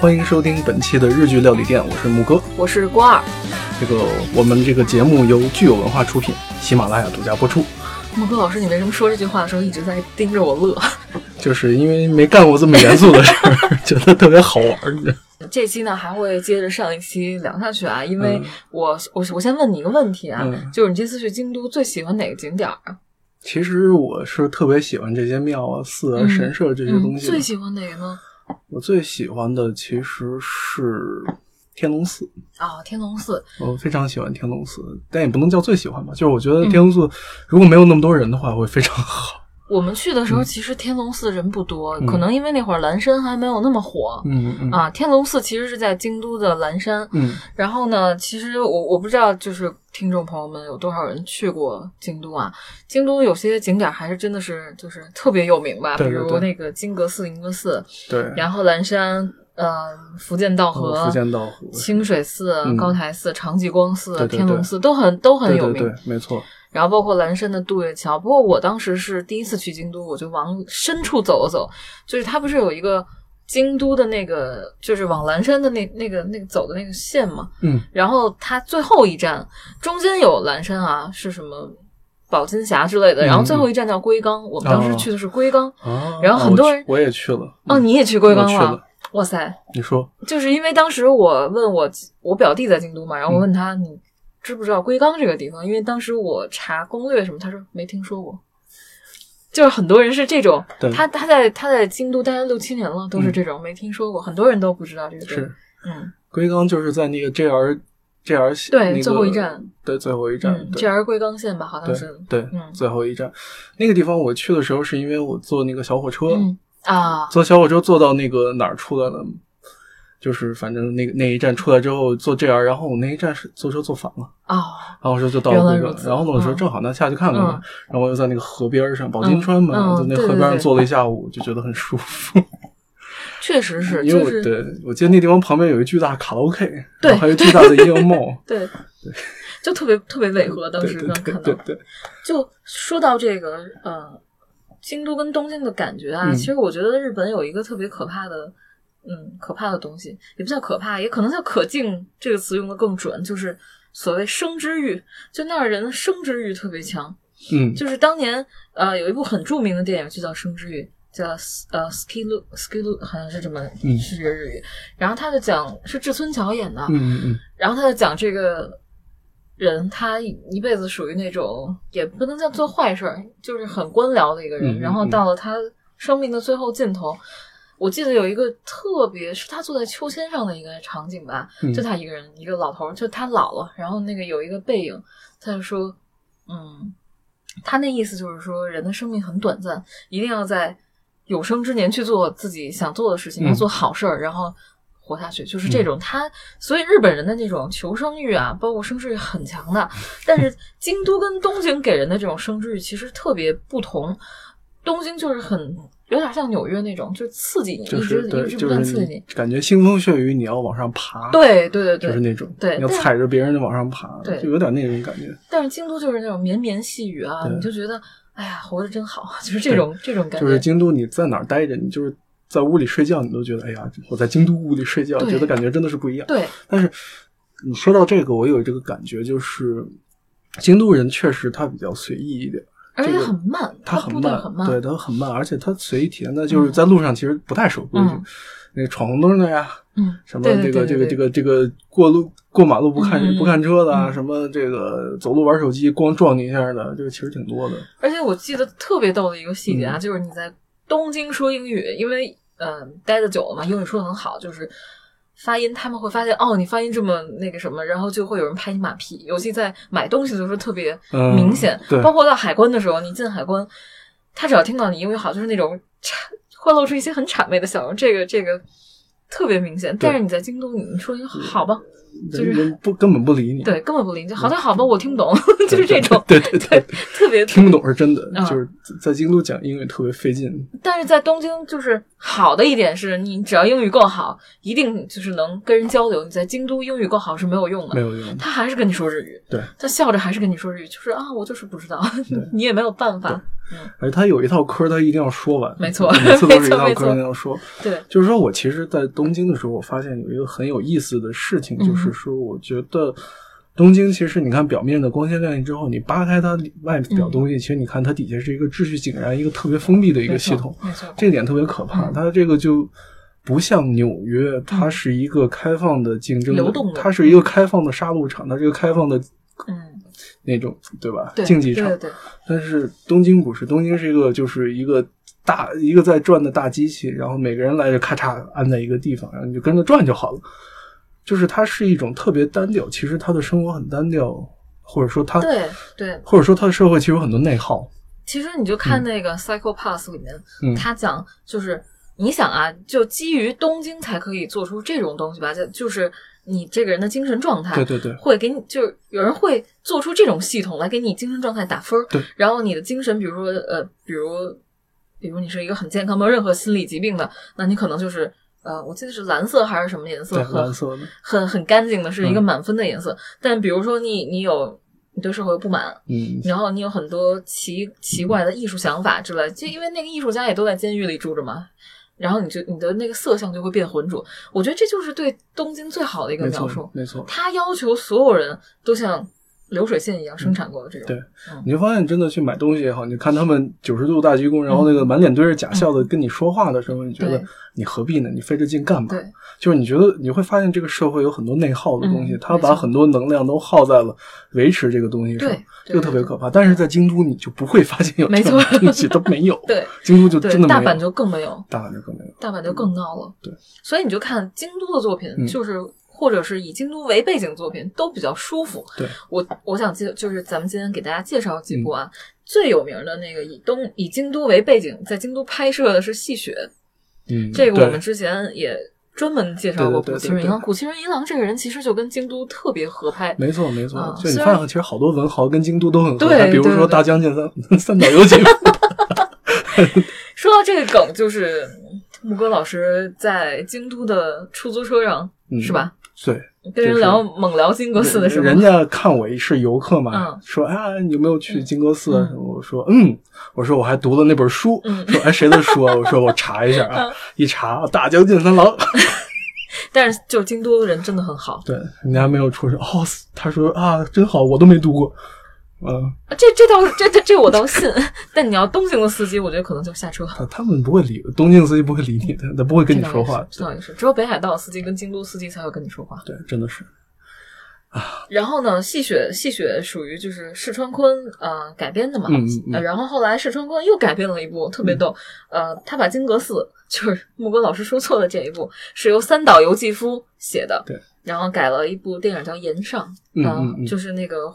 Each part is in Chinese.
好，欢迎收听本期的日剧料理店，我是木哥，我是郭二。这个我们这个节目由聚友文化出品，喜马拉雅独家播出。木哥老师，你为什么说这句话的时候一直在盯着我乐？就是因为没干过这么严肃的事儿，觉得特别好玩儿。这期呢还会接着上一期聊下去啊，因为嗯我我我先问你一个问题啊，嗯就是你这次去京都最喜欢哪个景点啊？其实我是特别喜欢这些庙啊、寺啊、嗯神社这些东嗯，西的。最喜欢哪个呢？我最喜欢的其实是天龙寺，啊，天龙寺。我非常喜欢天龙寺，但也不能叫最喜欢吧。就是我觉得嗯天龙寺如果没有那么多人的话，会非常好。我们去的时候，其实天龙寺人不多，嗯可能因为那会儿蓝山还没有那么火。嗯嗯啊，天龙寺其实是在京都的蓝山，嗯然后呢，其实我我不知道，就是听众朋友们有多少人去过京都啊？京都有些景点还是真的是就是特别有名吧，对对对比如那个金阁寺、银阁寺，对，然后蓝山，呃，福建道哦和、福建道河清水寺、嗯高台寺、长吉光寺、天龙寺都很都很有名。对对对，没错。然后包括蓝山的渡月桥，不过我当时是第一次去京都，我就往深处走了走，就是它不是有一个京都的那个，就是往蓝山的那那个那个走的那个线嘛，嗯然后它最后一站中间有蓝山啊，是什么宝金峡之类的，嗯然后最后一站叫龟冈，我们当时哦去的是龟冈。啊，然后很多人啊我我也去了。哦，嗯你也去龟冈了哇塞，你说就是因为当时我问我我表弟在京都嘛，然后我问他、你知不知道龟冈这个地方？因为当时我查攻略什么，他说没听说过。就是很多人是这种，他他在他在京都待了六七年了，都是这种、没听说过，很多人都不知道这个地是方。嗯龟冈就是在那个 JR JR 对那个最后一站，对最后一站，嗯，JR 龟冈线吧，好像对是。对嗯最后一站，那个地方我去的时候是因为我坐那个小火车，嗯啊，坐小火车坐到那个哪儿出来了，就是反正那个那一站出来之后坐 JR，然后我那一站是坐车坐反了，哦，然后我说就到了那个，然后呢我说嗯正好那下去看看吧，嗯然后我又在那个河边上宝金川嘛，在那对对对河边上坐了一下午，就觉得很舒服。确实是，因为我就是对我记得那地方旁边有一巨大卡拉 OK，对然后还有巨大的音乐帽，对，就特别特别违和，当时对对刚看到。对对对，就说到这个呃，京都跟东京的感觉啊，嗯其实我觉得日本有一个特别可怕的，嗯，可怕的东西，也不叫可怕，也可能叫可敬这个词用的更准，就是所谓生之欲，就那儿人生之欲特别强。嗯就是当年呃有一部很著名的电影就叫《生之欲》，叫呃 skilu skilu 好像是这么嗯是这个日语，然后他就讲是志村桥演的，嗯嗯然后他就讲这个人，他一辈子属于那种也不能叫做坏事儿，就是很官僚的一个人。嗯嗯然后到了他生命的最后尽头，我记得有一个特别是他坐在秋千上的一个场景吧，嗯就他一个人，一个老头儿，就他老了，然后那个有一个背影，他就说，嗯，他那意思就是说，人的生命很短暂，一定要在有生之年去做自己想做的事情，嗯要做好事儿，然后活下去，就是这种他。所以日本人的那种求生欲啊，包括生之欲很强的。但是京都跟东京给人的这种生之欲其实特别不同。东京就是很有点像纽约那种，就是刺激你，就是对，一直就是不断刺激你感觉腥风血雨，你要往上爬，，对对对对，就是那种，对你要踩着别人往上爬，对就有点那种感觉，但是京都就是那种绵绵细雨啊，你就觉得哎呀，活着真好，就是这种这种感觉。就是京都你在哪儿待着，你就是在屋里睡觉，你都觉得哎呀，我在京都屋里睡觉，觉得感觉真的是不一样。对，但是你说到这个，我有这个感觉，就是京都人确实他比较随意一点。而且很慢，它很慢很慢，对，它很慢，而且它随意体现在就是在路上其实不太守规矩，嗯。那闯红灯的呀，嗯，什么这个这个这个这个过路过马路不看不看车的啊，嗯。什么这个走路玩手机光撞你一下的，这个其实挺多的。而且我记得特别逗的一个细节啊，嗯。就是你在东京说英语，因为嗯、呃待的久了嘛，英语说的很好，就是发音他们会发现哦，你发音这么那个什么，然后就会有人拍你马屁，尤其在买东西的时候特别嗯明显，对包括到海关的时候，你进海关，他只要听到你英语好，就是那种谄会露出一些很谄媚的笑容，这个这个特别明显。但是你在京都，你说一个好吧，就是人不根本不理你。对，根本不理你，好像好吧，我听不懂，就是这种，对 对对，特别听不懂是真的，嗯就是在京都讲英语特别费劲。但是在东京，就是好的一点是你只要英语够好，一定就是能跟人交流。你在京都英语够好是没有用的，没有用。他还是跟你说日语，对，他笑着还是跟你说日语，就是啊，我就是不知道，你也没有办法。而他有一套嗑，他一定要说完。没错每次都是一套科一定要说。对，就是说我其实，在东京的时候，我发现有一个很有意思的事情，嗯就是说，我觉得东京其实你看表面的光鲜亮丽之后，你扒开它外表东西，其实你看它底下是一个秩序井然、一个特别封闭的一个系统，这点特别可怕。嗯它这个就不像纽约，它是一个开放的竞争，流动的它是一个开放的杀戮场，它是一个开放的嗯，那种，对吧？对，竞技场。对对对，但是东京不是，东京是一个就是一个大一个在转的大机器，然后每个人来就咔嚓安在一个地方，然后你就跟着转就好了。就是他是一种特别单调，其实他的生活很单调，或者说他，对对，或者说他的社会其实有很多内耗。其实你就看那个《Psycho Pass》里面，嗯他讲就是你想啊，就基于东京才可以做出这种东西吧，就就是你这个人的精神状态，对对对会给你就是有人会做出这种系统来给你精神状态打分儿，对，然后你的精神，比如说呃，比如比如你是一个很健康没有任何心理疾病的，那你可能就是呃，我记得是蓝色还是什么颜色，很蓝色的，很很干净的，是一个嗯满分的颜色。但比如说你你有你对社会不满，嗯，然后你有很多奇奇怪的艺术想法之类，就因为那个艺术家也都在监狱里住着嘛，然后你就你的那个色相就会变浑浊。我觉得这就是对东京最好的一个描述错。没错。他要求所有人都像流水线一样生产过的这种。对嗯你就发现真的去买东西也好，你看他们九十度大鞠躬，然后那个满脸堆着假笑的跟你说话的时候，你觉得你何必呢？你费这劲干嘛？对就是你觉得你会发现这个社会有很多内耗的东西，他把很多能量都耗在了维持这个东西上对，对这个特别可怕。但是在京都，你就不会发现有没这种错东西都没有。对京都就真的没有。大阪就更没有，大阪就更没有。大阪就更闹了。对，所以你就看京都的作品，嗯就是或者是以京都为背景作品，都比较舒服。对，我我想介就是咱们今天给大家介绍几部嗯啊，最有名的那个以东以京都为背景，在京都拍摄的是《戏雪》，嗯，这个我们之前也专门介绍过古琴人一古琴人一郎这个人其实就跟京都特别合拍。没错没错啊。就你虽然发现其实好多文豪跟京都都很合对拍，比如说大将军三 三岛由纪夫。说到这个梗，就是木哥老师在京都的出租车上，嗯。是吧？对，跟人聊猛聊金阁寺的时候，人家看我是游客嘛，嗯。说啊，你有没有去金阁寺我说嗯，我说我还读了那本书，嗯。说哎谁的书啊？我说我查一下啊，一查大江健三郎，但是就京都的人真的很好，对，人家没有出声。哦，他说啊真好，我都没读过，嗯，啊这这倒这这这我倒信。但你要东京的司机，我觉得可能就下车。他他们不会理东京司机不会理你的，他不会跟你说话，这倒也是，只有北海道司机跟京都司机才会跟你说话。对，真的是，然后呢，戏雪戏雪属于就是市川昆呃改编的嘛，嗯嗯然后后来市川昆又改编了一部特别逗，呃，他把金阁寺就是木哥老师说错的这一部是由三岛由纪夫写的，对，然后改了一部电影叫《岩上》，呃嗯嗯嗯就是那个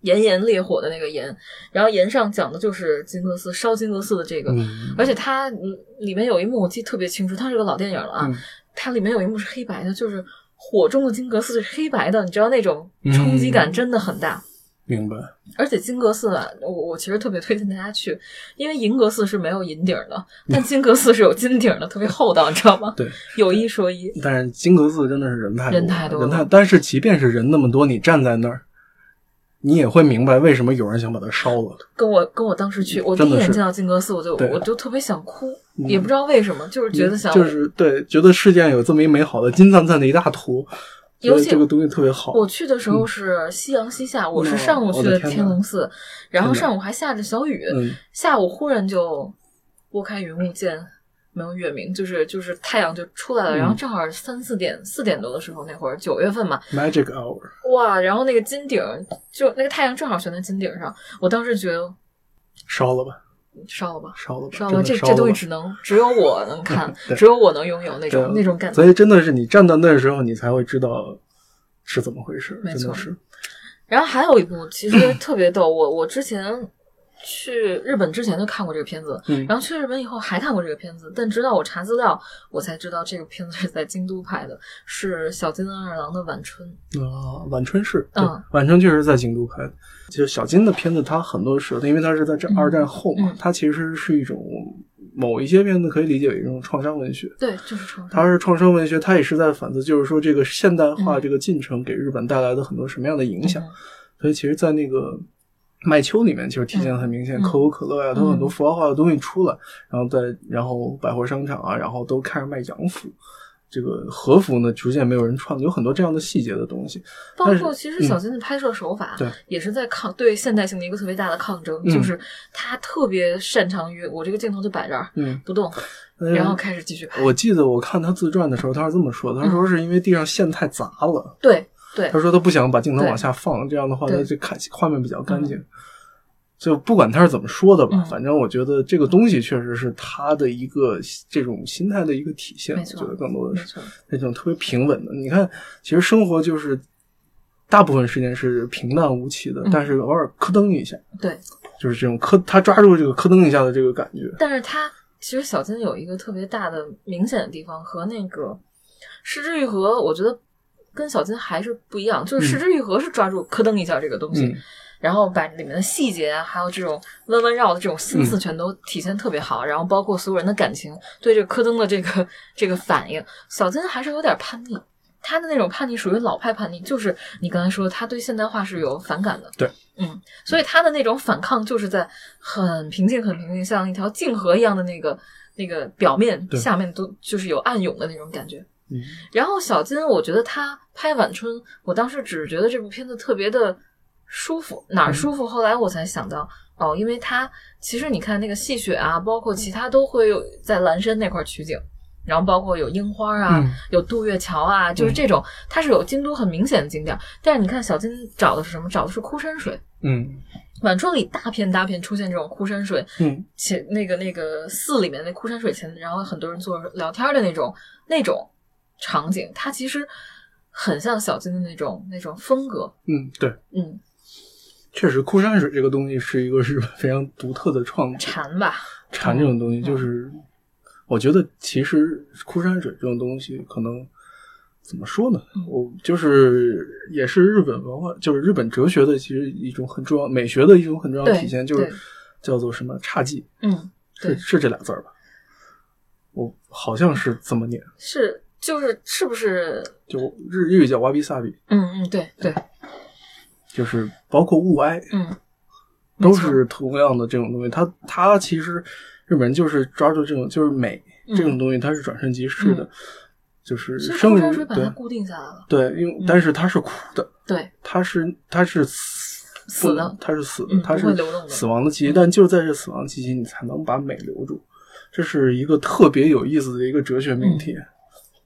炎炎烈火的那个炎，然后炎上讲的就是金阁寺烧金阁寺的这个，嗯而且它嗯里面有一幕我记得特别清楚，它是个老电影了啊，嗯它里面有一幕是黑白的，就是火中的金阁寺是黑白的，你知道那种冲击感真的很大。明白，而且金阁寺啊，我我其实特别推荐大家去，因为银阁寺是没有银顶的，但金阁寺是有金顶的，特别厚道，你知道吗？对。有一说一，但是金阁寺真的是人太多人太多人太，但是即便是人那么多，你站在那儿，你也会明白为什么有人想把它烧了。跟我跟我当时去，我第一眼见到金阁寺，我就我就特别想哭，也不知道为什么，就是觉得想，就是对，觉得世界上有这么一美好的金灿灿的一大图，觉尤其这个东西特别好。我去的时候是夕阳西下，我是上午去的天龙寺，然后上午还下着小雨，嗯，下午忽然就拨开云雾见没有月明，就是就是太阳就出来了，嗯然后正好三四点四点多的时候，那会儿九月份嘛，Magic Hour，哇，然后那个金顶就那个太阳正好悬在金顶上，我当时觉得烧了吧，烧了吧。烧了吧，烧了，吧这这东西只能只有我能看，只有我能拥有那种那种感觉。所以真的是你站到那时候，你才会知道是怎么回事，没错。是。然后还有一部其实特别逗，我我之前去日本之前就看过这个片子，嗯然后去日本以后还看过这个片子，但直到我查资料，我才知道这个片子是在京都拍的，是小津安二郎的《晚春》。啊，晚春是，对嗯晚春确实在京都拍的。就是小金的片子，它很多时候，因为它是在这嗯二战后嘛，嗯它其实是一种某一些片子可以理解为一种创伤文学。对，就是创伤它是创伤文学，它也是在反思，就是说这个现代化嗯这个进程给日本带来的很多什么样的影响。嗯所以其实，在那个麦秋里面，其实体现的很明显，嗯可口可乐呀，它有很多嗯符号化的东西出来，然后在然后百货商场啊，然后都开始卖洋服。这个和服呢，逐渐没有人穿，有很多这样的细节的东西。包括其实小金的拍摄手法，对也是在抗对现代性的一个特别大的抗争，嗯就是他特别擅长于我这个镜头就摆这儿嗯，不动，嗯然后开始继续拍。我记得我看他自传的时候，他是这么说的：他说是因为地上线太杂了，对对他说他不想把镜头往下放，这样的话他就看画面比较干净。就不管他是怎么说的吧，嗯反正我觉得这个东西确实是他的一个这种心态的一个体现。我觉得更多的是，那种特别平稳的。你看，其实生活就是大部分时间是平淡无奇的，嗯但是偶尔咯噔一下，对。就是这种磕，他抓住这个咯噔一下的这个感觉。但是他其实小金有一个特别大的明显的地方，和那个失之愈合，我觉得跟小金还是不一样。就是失之愈合是抓住咯噔一下这个东西，嗯然后把里面的细节啊，还有这种弯弯绕的这种心思全都体现特别好，然后包括所有人的感情对这个咯噔的这个这个反应，小金还是有点叛逆。他的那种叛逆属于老派叛逆，就是你刚才说他对现代化是有反感的。对，嗯，所以他的那种反抗就是在很平静、很平静，像一条静河一样的那个那个表面下面都就是有暗涌的那种感觉。嗯然后小金，我觉得他拍《晚春》，我当时只是觉得这部片子特别的舒服，哪儿舒服？后来我才想到，哦，因为他其实你看那个戏雪啊，包括其他都会有在蓝山那块儿取景，然后包括有樱花啊，嗯有渡月桥啊，就是这种，它是有京都很明显的景点。但是你看小金找的是什么？找的是枯山水。嗯晚春里大片大片出现这种枯山水，嗯且那个那个寺里面那枯山水前，然后很多人坐着聊天的那种那种场景，它其实很像小金的那种那种风格。嗯，对，嗯，确实，枯山水这个东西是一个 日本非常独特的创作。禅吧，禅这种东西，嗯就是我觉得其实枯山水这种东西，可能怎么说呢？嗯我就是也是日本文化，就是日本哲学的其实一种很重要，美学的一种很重要的体现，就是叫做什么侘寂，嗯，是对，是这俩字儿吧？我好像是这么念，是就是是不是？就日日语叫瓦比萨比，嗯嗯，对对，就是包括物哀，嗯，都是同样的这种东西。它它其实日本人就是抓住这种就是美、嗯这种东西，它是转瞬即逝的，嗯就是生于枯山水把它固定下来了。对，因为但是它是苦的，对，它是它是死死的不它是死的，嗯它是死亡的气息，但就是在这死亡气息，你才能把美留住。这是一个特别有意思的一个哲学命题。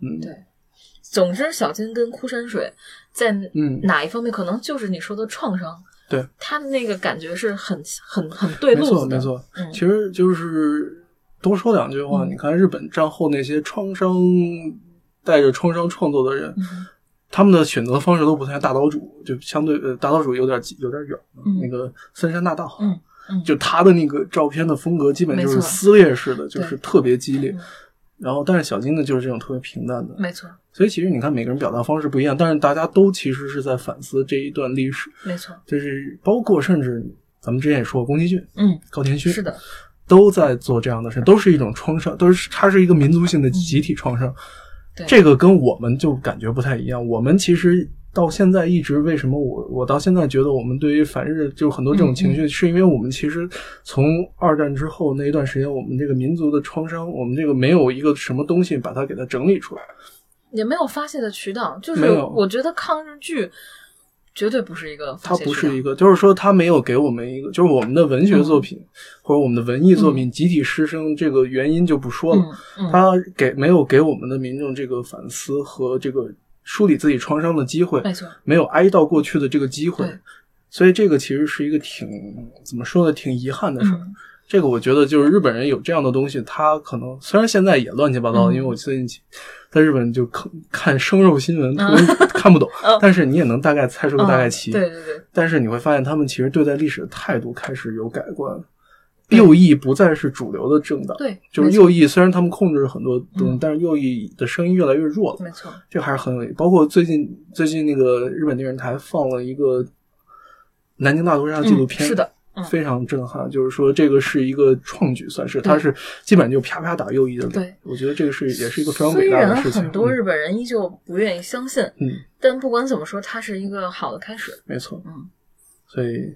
嗯。对。总之，小金跟枯山水在嗯。哪一方面，可能就是你说的创伤。对，他的那个感觉是很很很对路子的。错没错。嗯。其实就是多说两句话，嗯。你看日本战后那些创伤带着创伤创作的人，嗯。他们的选择方式都不太大岛主，就相对呃大岛主有点有点远，嗯。那个森山大道，嗯嗯，就他的那个照片的风格基本就是撕裂式的，就是特别激烈。嗯。然后，但是小金呢，就是这种特别平淡的。没错所以其实你看，每个人表达方式不一样，但是大家都其实是在反思这一段历史，没错，就是包括甚至咱们之前也说过，宫崎骏、嗯，高田勋是的，都在做这样的事，都是一种创伤，都是它是一个民族性的集体创伤。嗯对这个跟我们就感觉不太一样。我们其实到现在一直为什么我我到现在觉得我们对于反日就很多这种情嗯绪，是因为我们其实从二战之后那一段时间，我们这个民族的创伤，我们这个没有一个什么东西把它给它整理出来。也没有发泄的渠道。就是我觉得抗日剧绝对不是一个发它泄渠道不是一个，就是说它没有给我们一个，就是我们的文学作品、或者我们的文艺作品集体失声，这个原因就不说了。它给没有给我们的民众这个反思和这个梳理自己创伤的机会，没错，没有哀悼过去的这个机会，所以这个其实是一个挺怎么说呢，挺遗憾的事儿。嗯。这个我觉得就是日本人有这样的东西，他可能虽然现在也乱七八糟，嗯。因为我最近在日本就看看生肉新闻，特别 看不懂，但是你也能大概猜出个大概齐。嗯对对对，但是你会发现，他们其实对待历史的态度开始有改观。右翼不再是主流的政党，对就是右翼虽然他们控制很多东西，嗯但是右翼的声音越来越弱了。没错。这还是很有意义。包括最近最近那个日本电视台放了一个南京大屠杀纪录片，嗯是的，嗯非常震撼。就是说这个是一个创举，算是它是基本就啪啪打右翼的。对，我觉得这个是也是一个非常伟大的事情。很多日本人依旧不愿意相信，嗯，但不管怎么说，它是一个好的开始。没错，嗯，所以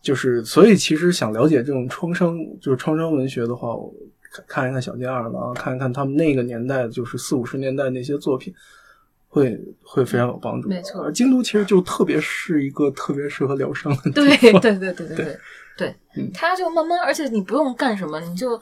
就是所以其实想了解这种创伤，就是创伤文学的话，我看看一看小津二郎，看一看他们那个年代，就是四五十年代那些作品。会会非常有帮助，没错而京都其实就特别是一个特别适合疗伤的地对方。对 对对对对对嗯，他就慢慢，而且你不用干什么，你就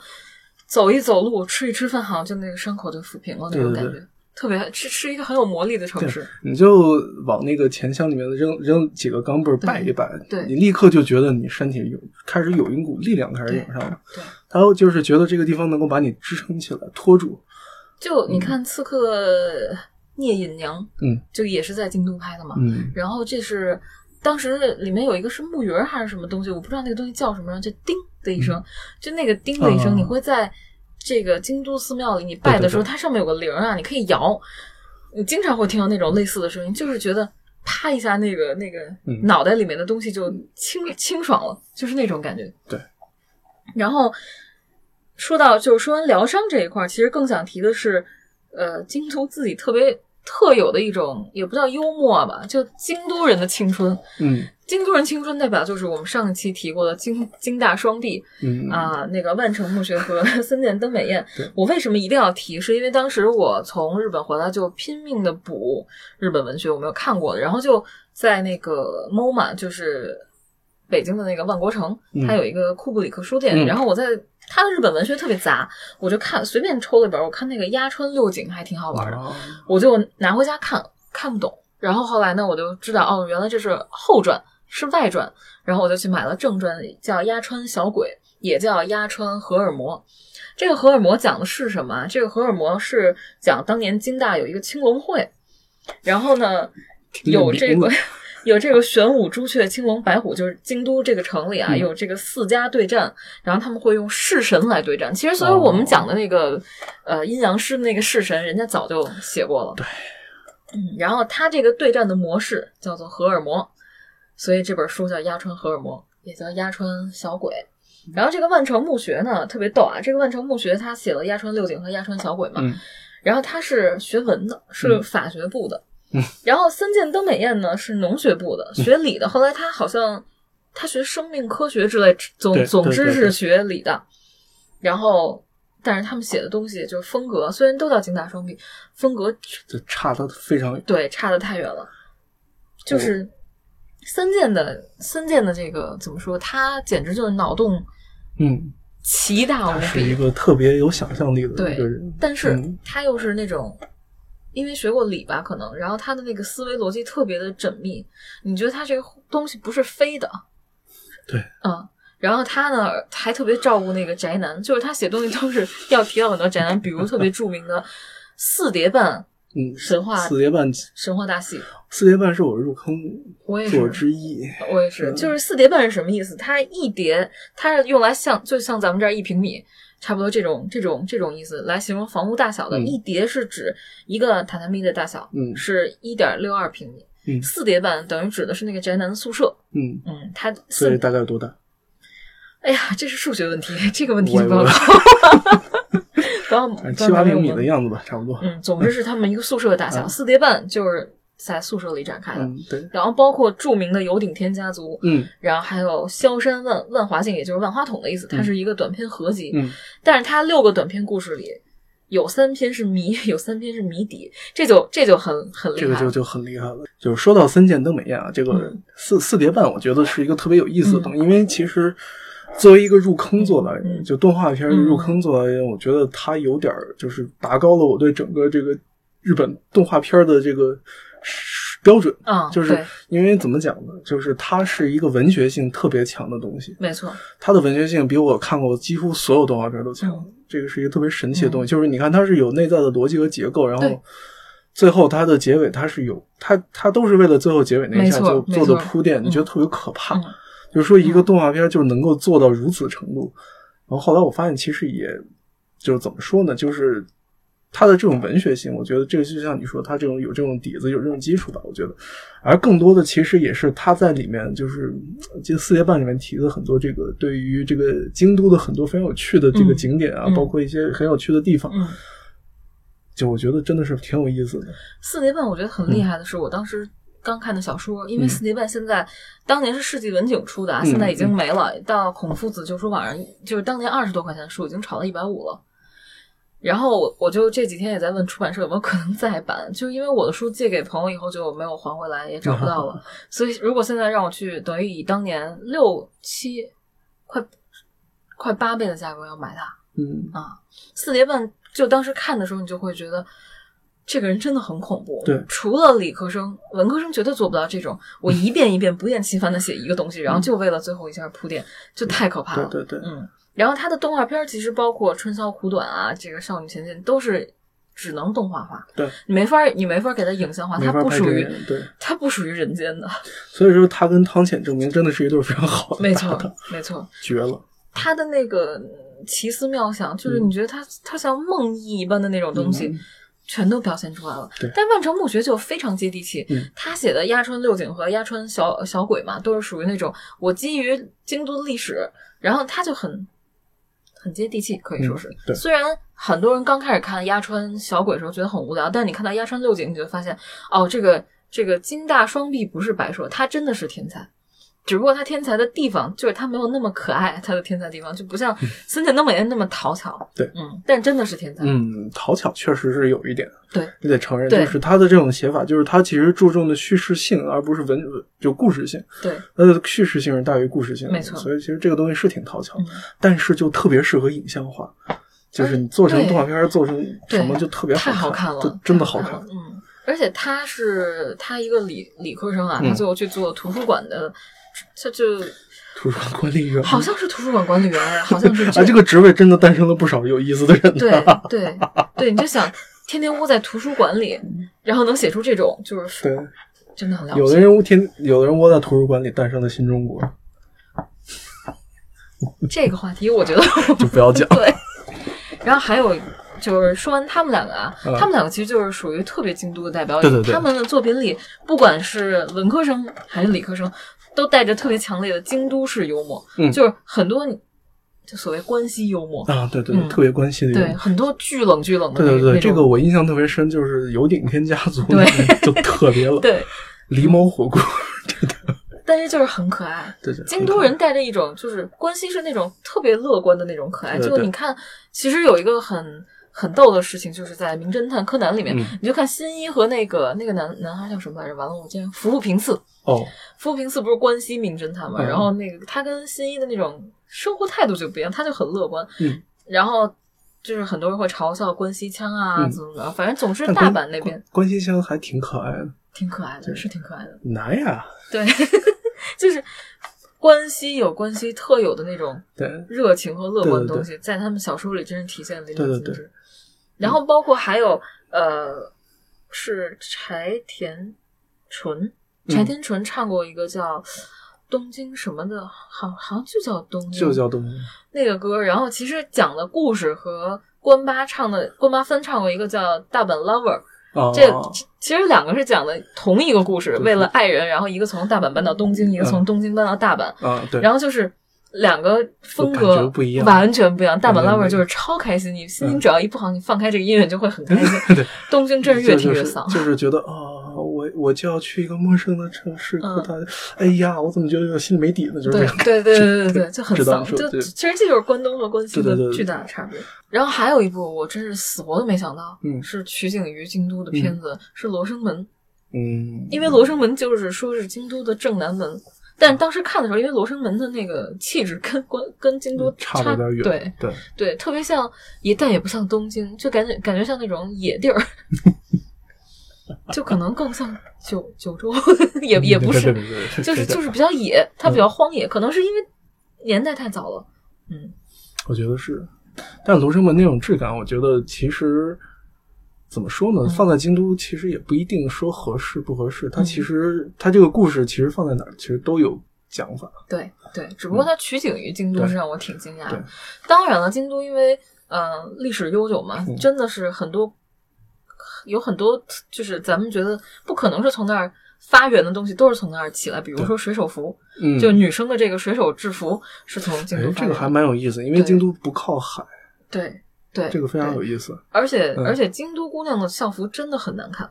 走一走路，吃一吃饭，好像就那个伤口就抚平了那种对对对感觉，特别是是一个很有魔力的城市。你就往那个钱箱里面扔扔几个钢镚儿拜一拜，对你立刻就觉得你身体有开始有一股力量开始涌上了。对，还有就是觉得这个地方能够把你支撑起来，拖住。就你看《刺客聂隐娘》，嗯，就也是在京都拍的嘛。嗯然后这是当时里面有一个是木鱼儿还是什么东西，我不知道那个东西叫什么，就叮的一声，就那个叮的一声，啊你会在这个京都寺庙里，你拜的时候，对对对它上面有个铃儿啊，你可以摇，你经常会听到那种类似的声音，就是觉得啪一下，那个那个嗯脑袋里面的东西就清清爽了，就是那种感觉。对。然后说到就是说完疗伤这一块儿，其实更想提的是，呃，京都自己特别特有的一种，也不叫幽默吧，就京都人的青春。嗯京都人青春代表就是我们上一期提过的京京大双璧嗯啊，那个万城墓穴和 森见登美彦。我为什么一定要提？是因为当时我从日本回来就拼命的补日本文学，我没有看过的，然后就在那个 MoMA，就是北京的那个万国城，嗯它有一个库布里克书店，嗯然后我在它的日本文学特别杂，我就看随便抽了一本，我看那个鸭川六景还挺好玩的，啊我就拿回家看，看不懂。然后后来呢，我就知道哦，原来这是后传，是外传。然后我就去买了正传，叫《鸭川小鬼》，也叫《鸭川荷尔摩》。这个荷尔摩讲的是什么啊？这个荷尔摩是讲当年京大有一个青龙会，然后呢有这个有这个玄武、朱雀、青龙、白虎，就是京都这个城里啊，嗯有这个四家对战，然后他们会用式神来对战。其实，所以我们讲的那个、呃阴阳师的那个式神，人家早就写过了。对，嗯，然后他这个对战的模式叫做荷尔摩，所以这本书叫《鸭川荷尔摩》，也叫《鸭川小鬼》。然后这个万城墓穴呢特别逗啊，这个万城墓穴他写了《鸭川六景》和《鸭川小鬼》嘛，嗯然后他是学文的，是嗯法学部的。嗯 然后三剑登美彦呢是农学部的，学理的。后来他好像他学生命科学之类，总总之是学理的。然后，但是他们写的东西就是风格，虽然都叫京大双臂，风格就差的非常远。对差的太远了。就是三剑的三剑的这个怎么说？他简直就是脑洞嗯，奇大无比是一。个特别有想象力的一个人。但是嗯他又是那种，因为学过理吧，可能，然后他的那个思维逻辑特别的缜密，你觉得他这个东西不是飞的，对，嗯。然后他呢，还特别照顾那个宅男，就是他写东西都是要提到很多宅男，比如特别著名的四叠半嗯，神话四叠半，神话大戏，四叠半是我入坑我也作是，之一。我也是，嗯就是四叠半是什么意思？它一叠，它是用来像就像咱们这儿一平米，差不多这种这种这种意思来形容房屋大小的。嗯一叠是指一个榻榻米的大小，嗯是一点六二平米。嗯四叠半等于指的是那个宅男的宿舍。嗯，嗯，它所以四，大概有多大？哎呀，这是数学问题，这个问题 七八平米的样子吧，差不多。嗯，总之是他们一个宿舍的大小。嗯四叠半就是在宿舍里展开的。嗯，对，然后包括著名的有顶天家族，嗯然后还有萧山万万华镜，也就是万花筒的意思，它是一个短篇合集。嗯但是它六个短篇故事里，有三篇是谜，有三篇是谜底，这就这就很很厉害了。这个就就很厉害了。就是说到森见登美彦啊，这个嗯四四叠半，我觉得是一个特别有意思的东西，因为其实作为一个入坑作来嗯人，就动画片嗯入坑作来人，我觉得它有点儿就是拔高了我对整个这个日本动画片的这个标准，嗯，就是因为怎么讲呢？就是它是一个文学性特别强的东西，没错，它的文学性比我看过几乎所有动画片都强。嗯这个是一个特别神奇的东西，就是你看它是有内在的逻辑和结构，然后最后它的结尾它是有它它都是为了最后结尾那一下就做的铺垫，你嗯觉得特别可怕。嗯就是说一个动画片就能够做到如此程度，然后后来我发现其实也就是怎么说呢，就是它的这种文学性，我觉得这个就像你说，它这种有这种底子，有这种基础吧，我觉得。而更多的其实也是他在里面，就是这四叠半里面提的很多这个对于这个京都的很多非常有趣的这个嗯景点啊，嗯包括一些很有趣的地方，嗯。就我觉得真的是挺有意思的。四叠半我觉得很厉害的是，我当时刚看的小说，因为嗯四叠半现在当年是世纪文景出的啊，嗯现在已经没了。到孔夫子就说网上，就是当年二十多块钱的书，已经炒到一百五了。然后我我就这几天也在问出版社有没有可能再版，就是因为我的书借给朋友以后就没有还回来，也找不到了。所以如果现在让我去，等于以当年六七快快八倍的价格要买它，嗯，啊，四叠半就当时看的时候，你就会觉得这个人真的很恐怖。对除了理科生，文科生绝对做不到这种，我一遍一遍不厌其烦的写一个东西，然后就为了最后一下铺垫，就太可怕了。对对对，嗯，然后他的动画片儿其实包括《春宵苦短》啊，这个《少女前进》都是只能动画化，对你没法你没法给它影像化，没它不属于对，它不属于人间的，所以说他跟汤浅证明真的是一对非常好的没错没错。绝了。他的那个奇思妙想，就是你觉得他他像梦呓一般的那种东西，嗯全都表现出来了。对但万城墓穴就非常接地气。嗯他写的鸭川六景和鸭川小小鬼嘛，都是属于那种我基于京都的历史，然后他就很很接地气，可以说是。嗯对虽然很多人刚开始看鸭川小鬼的时候觉得很无聊，但你看到鸭川六景，你就发现哦，这个这个金大双臂不是白说，他真的是天才。只不过他天才的地方就是他没有那么可爱，他的天才地方就不像森田东美那么讨巧。对嗯，但真的是天才。嗯，讨巧确实是有一点，对，你得承认，就是他的这种写法，就是他其实注重的叙事性，而不是文就故事性。对，它的叙事性是大于故事性，没错所以其实这个东西是挺讨巧，嗯但是就特别适合影像化，就是你做成动画片，做成什么就特别太好好看了就，真的好看。嗯，而且他是他一个理理科生啊，嗯他最后去做图书馆的，他就图书馆管理员好像是图书馆管理员，好像是啊，这个职位真的诞生了不少有意思的人。对对对，你就想天天窝在图书馆里，然后能写出这种，就是对，真的很了不起。有的人天，有的人窝在图书馆里诞生了新中国，这个话题，我觉得就不要讲。对。然后还有就是说完他们两个啊，嗯他们两个其实就是属于特别京都的代表。对对对他们的作品里，不管是文科生还是理科生，都带着特别强烈的京都式幽默，嗯。就是很多就所谓关西幽默，啊，对对特别关系的对，很多巨冷巨冷的对对对，这个我印象特别深，就是有顶天家族对。就特别冷，对，狸猫火锅，但是就是很可爱。对对，京都人带着一种就是关西是那种特别乐观的那种可爱，对对。就你看，其实有一个很很逗的事情，就是在《名侦探柯南》里面，嗯。你就看新一和那个那个男男孩叫什么来着？完了，我竟然服部平次，哦，服部平次不是关西名侦探嘛？嗯。然后那个他跟新一的那种生活态度就不一样，他就很乐观，嗯。然后就是很多人会嘲笑关西腔啊，嗯。怎么怎么样，反正总之大阪那边。关关西腔还挺可爱的，挺可爱的，是挺可爱的，难呀，对，就是关西有关西特有的那种。对，热情和乐观的对对对。东西，在他们小说里真是体现的淋漓对对对。尽致。然后包括还有呃，是柴田纯，嗯柴田纯唱过一个叫《东京什么》的，好好像就叫东京，就叫东京，那个歌。然后其实讲的故事和关八唱的，关八分唱过一个叫《大阪 Lover》，啊，这其实两个是讲的同一个故事，为了爱人，然后一个从大阪搬到东京，一个从东京搬到大阪。啊，对，然后就是两个风格不一样完全不一样。大阪 lover 就是超开心，你心情嗯只要一不好，你放开这个音乐就会很开心。对，东京真是越听越丧。就是觉得啊，我我就要去一个陌生的城市，嗯和他，哎呀，我怎么觉得我心里没底呢？就是这对样。对对对对对，就很丧。就其实这就是关东和关西的巨大的差别。然后还有一部我真是死活都没想到，嗯是取景于京都的片子，是《罗生门》。嗯，因为罗生门就是说是京都的正南门，但当时看的时候，因为罗生门的那个气质跟关跟京都嗯差有点远，对对，对，特别像，也但也不像东京，就感觉感觉像那种野地儿。就可能更像九九州，也也不是，就是就是比较野，它比较荒野，可能是因为年代太早了。嗯，我觉得是，但罗生门那种质感，我觉得其实怎么说呢？放在京都其实也不一定说合适不合适。它其实它这个故事其实放在哪儿，其实都有讲法。对对，只不过它取景于京都，是让我挺惊讶对的。当然了，京都因为呃历史悠久嘛，嗯真的是很多有很多就是咱们觉得不可能是从那儿发源的东西，都是从那儿起来。比如说水手服，嗯，就女生的这个水手制服是从京都。这个还蛮有意思，因为京都不靠海，对对，这个非常有意思。而且、嗯而且京都姑娘的校服真的很难看，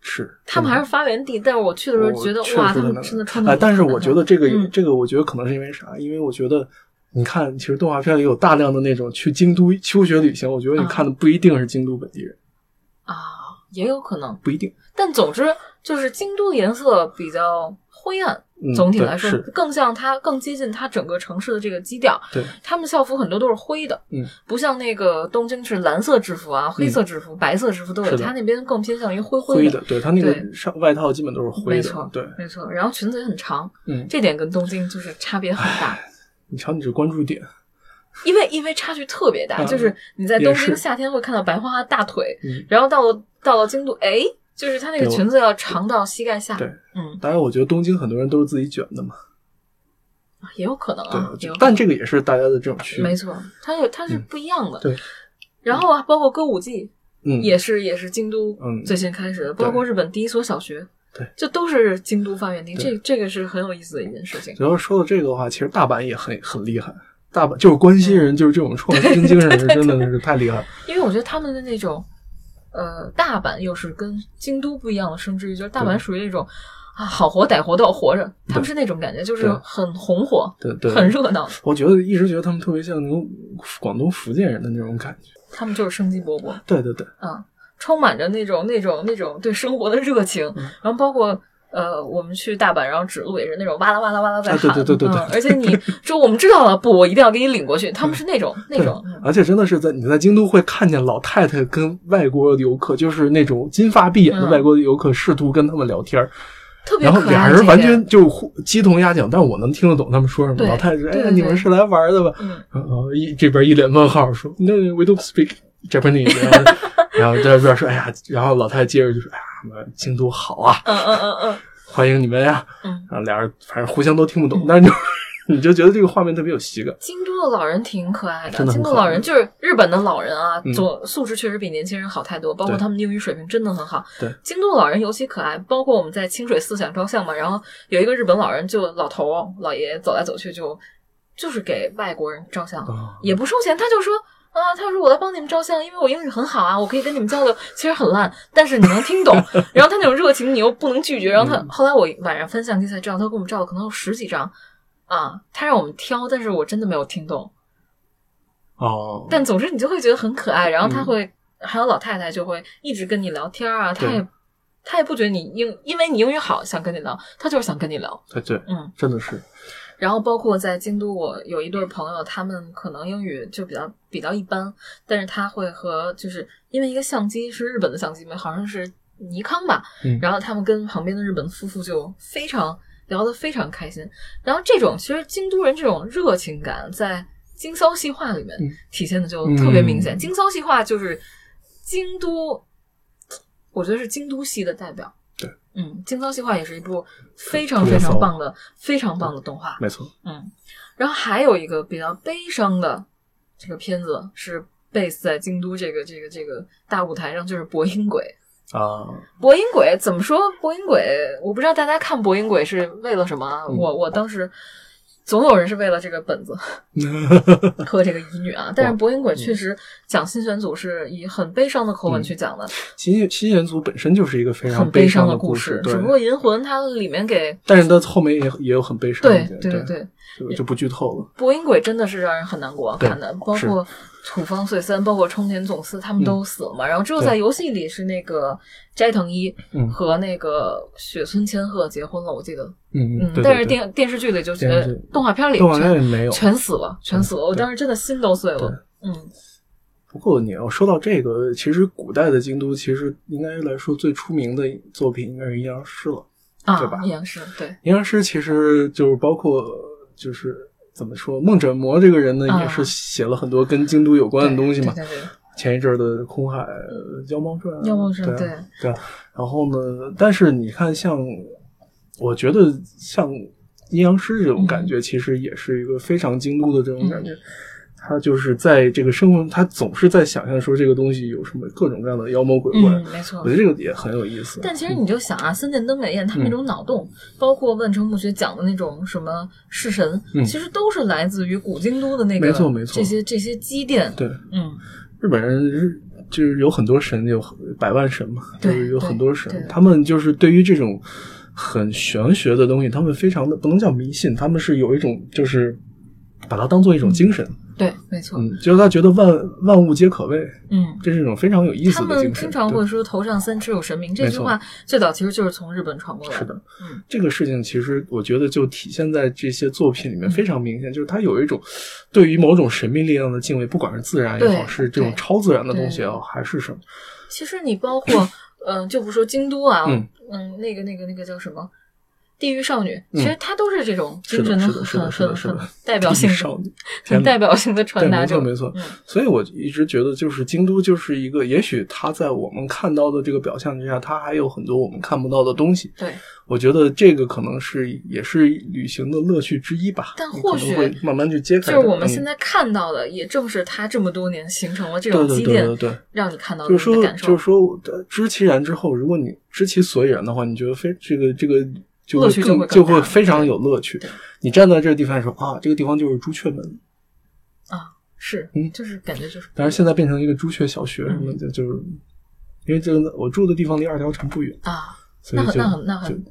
是，他们还是发源地，但是我去的时候觉得哇，他们真的穿的、哎，但是我觉得这个这个，我觉得可能是因为啥？因为我觉得。你看，其实动画片里有大量的那种去京都休学旅行，我觉得你啊看的不一定是京都本地人，啊，也有可能。不一定。但总之就是京都的颜色比较灰暗，嗯总体来说更像它更接近它整个城市的这个基调。对，他们校服很多都是灰的，嗯，不像那个东京是蓝色制服啊、黑色制服、白色制服都有，是的它那边更偏向于灰的。灰的，对它那个上外套基本都是灰的，没错，对，没错。然后裙子也很长，嗯，这点跟东京就是差别很大。你瞧你这关注点，因为因为差距特别大，嗯就是你在东京夏天会看到白花花大腿，嗯然后到了到了京都，哎，就是它那个裙子要长到膝盖下，对嗯，当然我觉得东京很多人都是自己卷的嘛，也有可能啊，但这个也是大家的这种区别，没错，它有它是不一样的。对，然后啊，包括歌舞伎嗯，也是也是京都嗯最先开始的，对包括日本第一所小学，对，这都是京都发源地。这这个是很有意思的一件事情。只要说到这个的话，其实大阪也很很厉害，大阪就是关心人，就是这种创新精神是真的是太厉害了。因为我觉得他们的那种，呃，大阪又是跟京都不一样的甚至于，就是大阪属于那种啊，好活歹活都要活着，他们是那种感觉，就是很红火，对对，很热闹，我觉得一直觉得他们特别像那种广东福建人的那种感觉。他们就是生机勃勃。对对对，啊，充满着那种那种那种对生活的热情，嗯。然后包括。呃，我们去大阪，然后指路也是那种哇啦哇啦哇啦在啊对喊，对对对对嗯而且你说我们知道了，不，我一定要给你领过去。他们是那种那种，嗯而且真的是在你在京都会看见老太太跟外国游客，就是那种金发碧眼的嗯外国游客，试图跟他们聊天儿，特别然后。俩人完全就互鸡同鸭讲，但是我能听得懂他们说什么。老太太说：“哎你们是来玩的吧？”嗯然后一这边一脸问号说：“No, we don't speak Japanese。”然后然后这边说：“哎呀，然后老太太接着就说：‘哎呀，我们京都好啊，嗯嗯嗯嗯欢迎你们呀。’嗯。然后俩人反正互相都听不懂，但是就 你就觉得这个画面特别有喜感。京都的老人挺可爱的，京都老人就是日本的老人啊嗯，素质确实比年轻人好太多，包括他们的英语水平真的很好。对，京都的老人尤其可爱，包括我们在清水寺想照相嘛，然后有一个日本老人就老头老爷走来走去就就是给外国人照相，啊也不收钱，他就说。啊，他说我来帮你们照相，因为我英语很好啊，我可以跟你们交流。其实很烂，但是你能听懂。然后他那种热情，你又不能拒绝。然后他、嗯后来我晚上分相机才知道，他给我们照了可能有十几张啊，他让我们挑，但是我真的没有听懂。哦，但总之你就会觉得很可爱，然后他嗯会、还有老太太就会一直跟你聊天啊，他也他也不觉得你英，因为你英语好想跟你聊，他就是想跟你聊。对对，嗯，真的是，然后包括在京都，我有一对朋友，他们可能英语就比较比较一般，但是他会和就是因为一个相机是日本的相机嘛，好像是尼康吧，嗯然后他们跟旁边的日本夫妇就非常聊得非常开心。然后这种其实京都人这种热情感，在京骚细化里面嗯体现的就特别明显。嗯京骚细化就是京都，我觉得是京都系的代表。对，嗯，京骚细化也是一部非常非常棒的、非常棒的动画。没错。嗯，然后还有一个比较悲伤的这个片子是 base 在京都这个这个这个大舞台上，就是《博音鬼》。啊，博音鬼怎么说？博音鬼，我不知道大家看博音鬼是为了什么我我当时总有人是为了这个本子 和这个乙女啊，但是博音鬼确实讲新选组是以很悲伤的口吻去讲的，新新选组本身就是一个非常很悲伤的故事。对。只不过银魂它里面给但是它后面也也有很悲伤对一点，对对对，就就不剧透了。博音鬼真的是让人很难过对看的，包括土方岁三，包括冲田总司，他们都死了嘛。然后只有在游戏里是那个斋藤一嗯和那个雪村千鹤结婚了，我记得。嗯嗯，对但是电电视剧里就觉动画片里动画片全里没有，全死了，全死了。我当时真的心都碎了。嗯，不过你要说到这个，其实古代的京都，其实应该来说最出名的作品应该是阴阳师了。啊，对吧阴阳师对，阴阳师其实就是包括就是怎么说，梦枕魔这个人呢，啊也是写了很多跟京都有关的东西嘛。对对对前一阵儿的《空海呃妖猫传》啊，妖猫传对啊对。然后呢，但是你看像，我觉得像阴阳师这种感觉，其实也是一个非常京都的这种感觉。他就是在这个生活，他总是在想象说这个东西有什么各种各样的妖魔鬼怪。嗯，没错我觉。得这个也很有意思。但其实你就想啊，森田登美彦他们那种脑洞，包括万城墓穴讲的那种什么式神，嗯其实都是来自于古京都的那个没错没错这些这些积淀。对，嗯，日本人日就是有很多神，有百万神嘛，就是有很多神他们就是对于这种很玄学的东西，他们非常的不能叫迷信，他们是有一种就是把它当做一种精神，对，没错。嗯，就是他觉得万万物皆可畏，嗯，这是一种非常有意思的精神。们经常会说“头上三尺有神明”这句话，最早其实就是从日本传过来是的，嗯，这个事情其实我觉得就体现在这些作品里面非常明显，就是他有一种对于某种神秘力量的敬畏，不管是自然也好，是这种超自然的东西也好，还是什么，其实你包括，嗯、就不说京都啊，嗯。嗯，那个那个那个叫什么？地狱少女，嗯其实它都是这种精神是的是的很很是的是的 很代表性的、少女，代表性的传，达者。没错没错。嗯所以我一直觉得，就是京都就是一个，也许它在我们看到的这个表象之下，它还有很多我们看不到的东西。对，我觉得这个可能是也是旅行的乐趣之一吧。但或许会慢慢去揭开。就是我们嗯现在看到的，也正是它这么多年形成了这种积淀，对对对，让你看到就是说。就是说呃知其然之后，如果你知其所以然的话，你觉得非这个这个就会就更就会非常有乐趣。你站在这个地方说啊，这个地方就是朱雀门，啊，是，嗯就是感觉就是，但是现在变成一个朱雀小学什么的，就是因为这个我住的地方离二条城不远。啊，所以就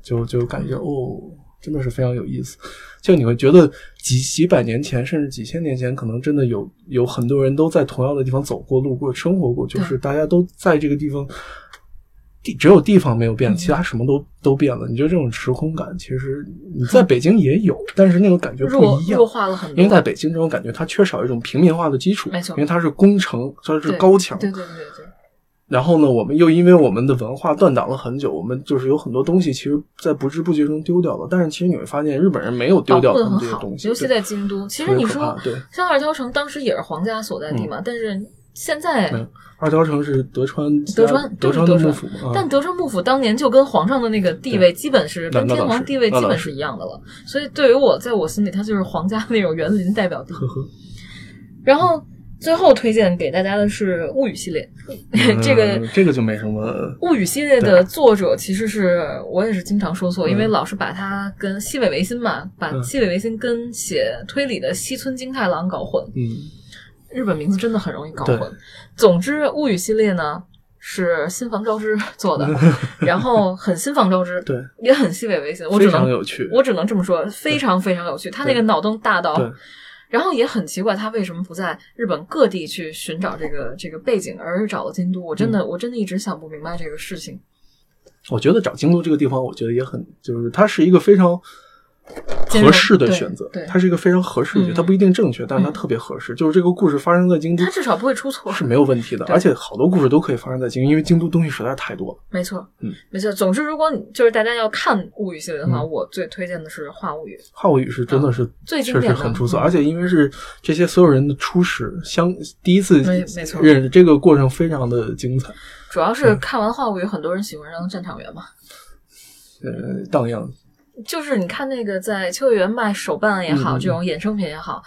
就就就感觉哦，真的是非常有意思。就你会觉得几几百年前，甚至几千年前，可能真的有有很多人都在同样的地方走过、路过、生活过，就是大家都在这个地方。地只有地方没有变，嗯其他什么都都变了。你觉得这种时空感，其实你在北京也有，但是那种感觉不一样弱弱。化了很多。因为在北京这种感觉，它缺少一种平民化的基础，没错因为它是工程，它是高墙，对对对对对，然后呢，我们又因为我们的文化断档了很久，我们就是有很多东西，其实，在不知不觉中丢掉了。但是，其实你会发现，日本人没有丢掉很好们这些东，西，尤其在京都。其实你说，对，嗯像二条城当时也是皇家所在地嘛，但是现在二条城是德川德川德川的幕府但德川幕府当年就跟皇上的那个地位基本是跟天皇地位基本是是一样的了，所以对于我，在我心里，它就是皇家那种园林代表地。呵呵，然后最后推荐给大家的是物语系列，这个嗯这个就没什么，物语系列的作者其实是我也是经常说错，嗯因为老是把它跟西尾维新嘛，把嗯。西尾维新跟写推理的西村京太郎搞混。嗯，日本名字真的很容易搞混。总之，物语系列呢是新房昭之做的，然后很新房昭之，对，也很西尾维新。我只能有趣，我只能这么说，非常非常有趣。他那个脑洞大到，然后也很奇怪，他为什么不在日本各地去寻找这个这个背景，而是找了京都？我真的、嗯我真的一直想不明白这个事情。我觉得找京都这个地方，我觉得也很，就是它是一个非常合适的选择对，它是一个非常合适的选择，嗯它不一定正确，但是它嗯特别合适。就是这个故事发生在京都它，至少不会出错。是没有问题的，而且好多故事都可以发生在京都，因为京都东西实在是太多了。没错，嗯，没错。总之，如果你就是大家要看物语系列的话，嗯我最推荐的是《画物语》。话物语是真的是确最经典的实很出色，嗯而且因为是这些所有人的初始相第一次没没错认识，这个过程非常的精彩，主要嗯是看完《画物语》，很多人喜欢上战场员嘛。呃，荡漾。就是你看那个在秋叶原卖手办也好，这种衍生品也好，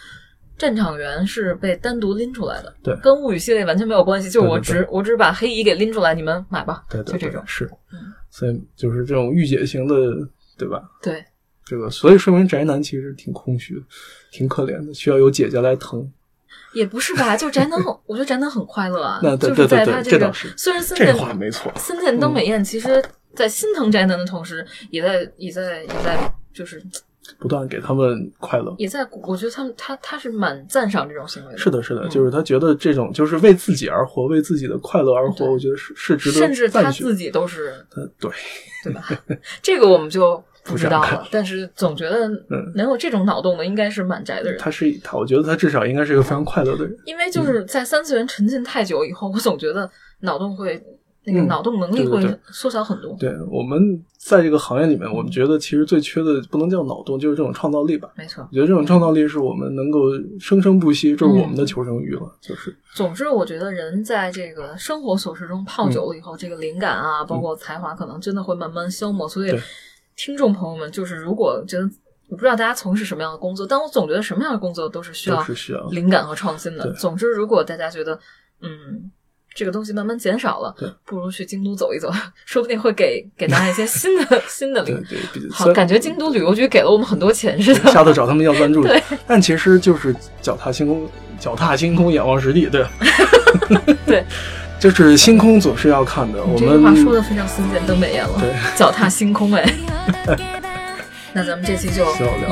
战场员是被单独拎出来的，对跟物语系列完全没有关系。就我对对只我只把黑衣给拎出来，你们买吧，对对对，就这种。是嗯，所以就是这种御姐型的，对吧？对，这个，所以说明宅男其实挺空虚的，挺可怜的，需要有姐姐来疼。也不是吧？就宅男，我觉得宅男很快乐啊。那对就是在对对他个对这倒是虽然森这田话没错，森田登美彦其实，在心疼宅男的同时，也在也在也在就是不断给他们快乐。也在，我觉得他们他他是蛮赞赏这种行为的。是的，是的，嗯就是他觉得这种就是为自己而活，为自己的快乐而活，我觉得是是值得甚至他。自己都是呃对，对吧？这个我们就不知道了。但是总觉得能有这种脑洞的，应该是满宅的人。他是他，我觉得他至少应该是一个非常快乐的人。因为就是在三次元沉浸太久以后，我总觉得脑洞会。那个脑洞能力会缩小很多。对我们在这个行业里面，我们觉得其实最缺的不能叫脑洞，就是这种创造力吧。没错，我觉得这种创造力是我们能够生生不息，这是我们的求生欲了。就是，总之，我觉得人在这个生活琐事中泡久了以后，这个灵感啊，包括才华，可能真的会慢慢消磨。所以，听众朋友们，就是如果觉得我不知道大家从事什么样的工作，但我总觉得什么样的工作都是需要灵感和创新的。总之，如果大家觉得嗯。这个东西慢慢减少了，对，不如去京都走一走，说不定会给给大家一些 新的新的灵对，好，感觉京都旅游局给了我们很多钱似的。下次找他们要赞助。对，但其实就是脚踏星空，脚踏星空，仰望实地，对。对，就是星空总是要看的。我们这句话说的非常新鲜，登美艳了。对，脚踏星空，哎。那咱们这期就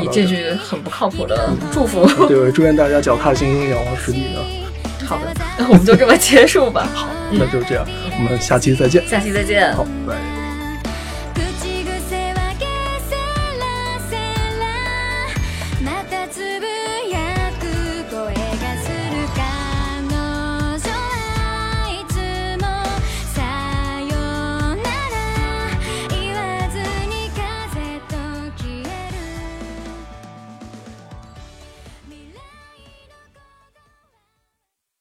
以这句很不靠谱的祝福，对，祝愿大家脚踏星空，仰望实地啊。好的，那 我们就这么结束吧。好，那就这样，我们下期再见。下期再见。好，拜。